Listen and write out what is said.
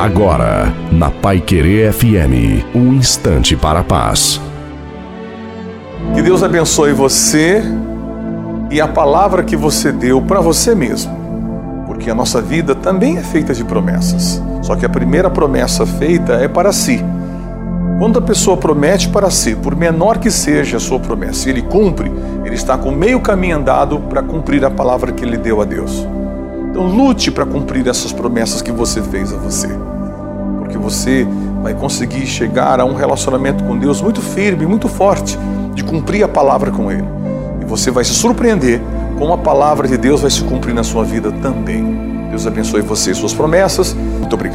Agora, na Pai Querer FM, um instante para a paz. Que Deus abençoe você e a palavra que você deu para você mesmo. Porque a nossa vida também é feita de promessas. Só que a primeira promessa feita é para si. Quando a pessoa promete para si, por menor que seja a sua promessa, e ele cumpre, ele está com meio caminho andado para cumprir a palavra que ele deu a Deus. Então lute para cumprir essas promessas que você fez a você. Porque você vai conseguir chegar a um relacionamento com Deus muito firme, muito forte, de cumprir a palavra com Ele. E você vai se surpreender como a palavra de Deus vai se cumprir na sua vida também. Deus abençoe você e suas promessas. Muito obrigado.